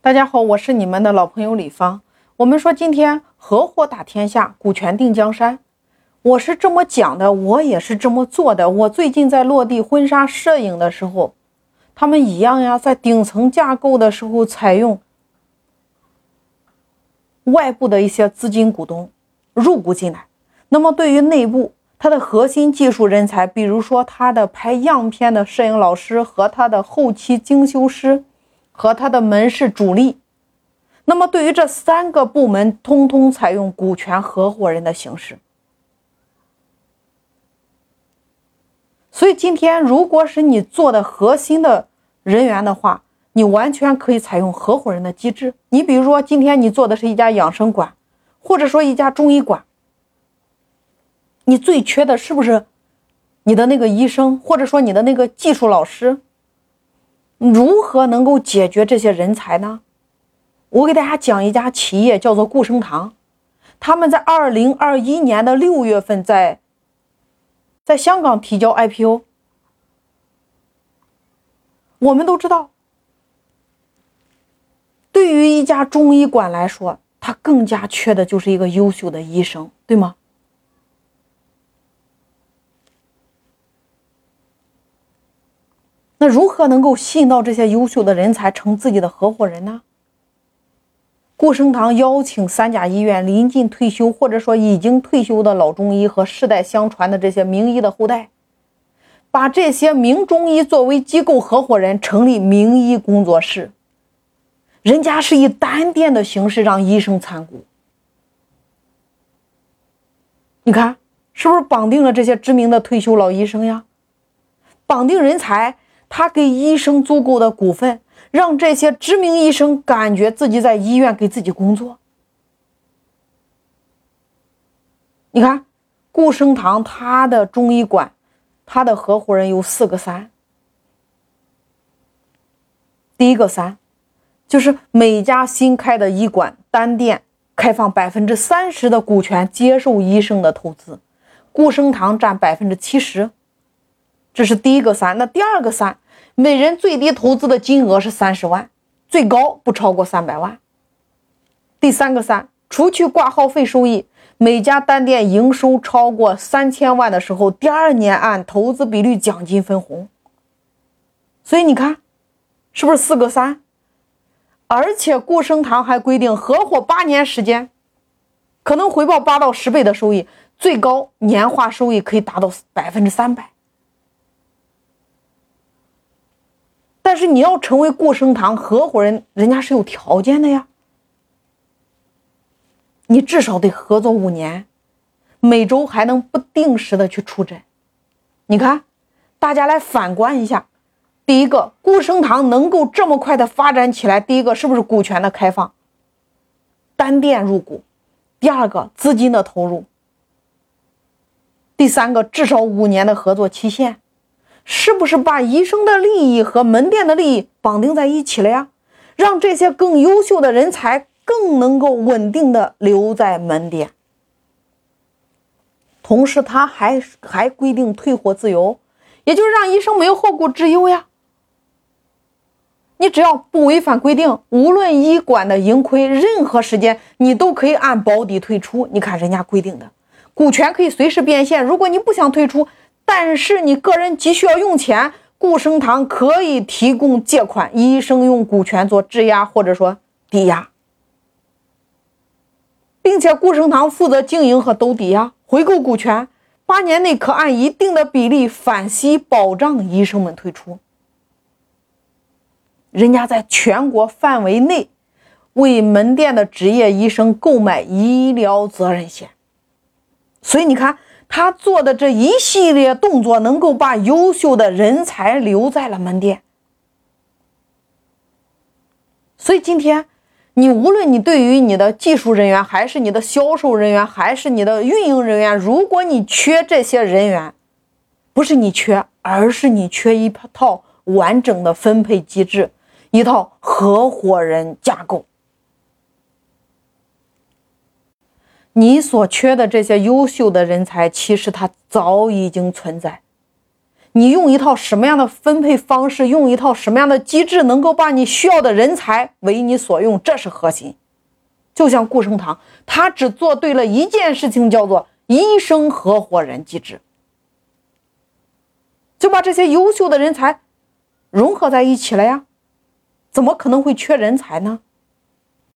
大家好，我是你们的老朋友李芳。我们说今天合伙打天下，股权定江山。我是这么讲的，我也是这么做的。我最近在落地婚纱摄影的时候，他们一样呀，在顶层架构的时候采用外部的一些资金股东入股进来。那么对于内部，它的核心技术人才，比如说他的拍样片的摄影老师和他的后期精修师。和他的门市主力，那么对于这三个部门，通通采用股权合伙人的形式。所以今天，如果是你做的核心的人员的话，你完全可以采用合伙人的机制。你比如说，今天你做的是一家养生馆，或者说一家中医馆，你最缺的是不是你的那个医生，或者说你的那个技术老师？如何能够解决这些人才呢？我给大家讲一家企业，叫做顾生堂，他们在二零二一年的六月份在在香港提交 IPO。我们都知道，对于一家中医馆来说，它更加缺的就是一个优秀的医生，对吗？那如何能够吸引到这些优秀的人才成自己的合伙人呢？顾生堂邀请三甲医院临近退休或者说已经退休的老中医和世代相传的这些名医的后代，把这些名中医作为机构合伙人，成立名医工作室。人家是以单店的形式让医生参股，你看是不是绑定了这些知名的退休老医生呀？绑定人才。他给医生足够的股份，让这些知名医生感觉自己在医院给自己工作。你看，顾生堂他的中医馆，他的合伙人有四个三。第一个三，就是每家新开的医馆单店开放百分之三十的股权，接受医生的投资，顾生堂占百分之七十。这是第一个三，那第二个三，每人最低投资的金额是三十万，最高不超过三百万。第三个三，除去挂号费收益，每家单店营收超过三千万的时候，第二年按投资比率奖金分红。所以你看，是不是四个三？而且顾生堂还规定，合伙八年时间，可能回报八到十倍的收益，最高年化收益可以达到百分之三百。但是你要成为顾生堂合伙人，人家是有条件的呀。你至少得合作五年，每周还能不定时的去出诊。你看，大家来反观一下，第一个顾生堂能够这么快的发展起来，第一个是不是股权的开放，单店入股？第二个资金的投入，第三个至少五年的合作期限。是不是把医生的利益和门店的利益绑定在一起了呀？让这些更优秀的人才更能够稳定的留在门店。同时，他还还规定退货自由，也就是让医生没有后顾之忧呀。你只要不违反规定，无论医馆的盈亏，任何时间你都可以按保底退出。你看人家规定的，股权可以随时变现。如果你不想退出。但是你个人急需要用钱，顾生堂可以提供借款，医生用股权做质押或者说抵押，并且顾生堂负责经营和兜底呀，回购股权，八年内可按一定的比例返息，保障医生们退出。人家在全国范围内为门店的执业医生购买医疗责任险，所以你看。他做的这一系列动作，能够把优秀的人才留在了门店。所以今天，你无论你对于你的技术人员，还是你的销售人员，还是你的运营人员，如果你缺这些人员，不是你缺，而是你缺一套完整的分配机制，一套合伙人架构。你所缺的这些优秀的人才，其实他早已经存在。你用一套什么样的分配方式，用一套什么样的机制，能够把你需要的人才为你所用，这是核心。就像顾生堂，他只做对了一件事情，叫做医生合伙人机制，就把这些优秀的人才融合在一起了呀。怎么可能会缺人才呢？